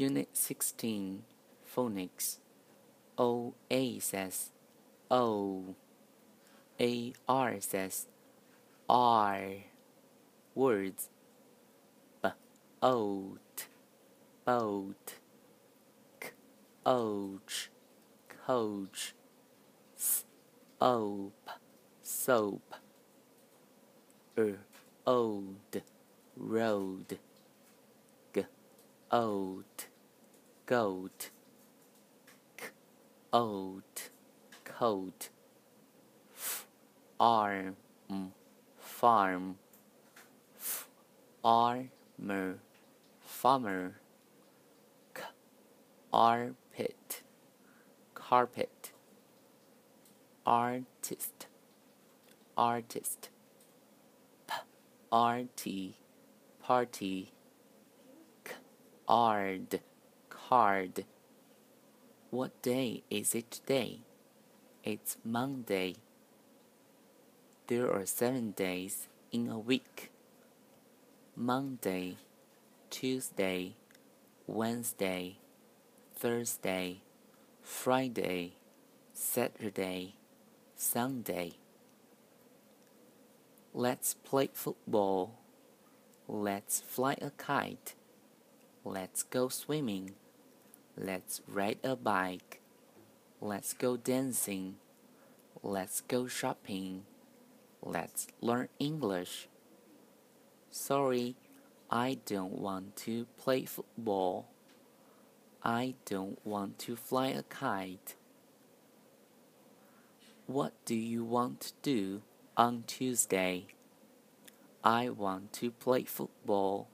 Unit 16 Phonics. O A says O A R says R. Words. B. Oat. Boat. K. Ouch coach. S. Ope. Soap. Er ode. Road. G. Oat goat K oat coat F arm farm F armor farmer K arpit carpet artist artist P arty party K ard card What day is it today? It's Monday. There are seven days in a week. Monday, Tuesday, Wednesday, Thursday, Friday, Saturday, Sunday. Let's play football. Let's fly a kite. Let's go swimming. Let's ride a bike. Let's go dancing. Let's go shopping. Let's learn English. Sorry, I don't want to play football. I don't want to fly a kite. What do you want to do on Tuesday? I want to play football.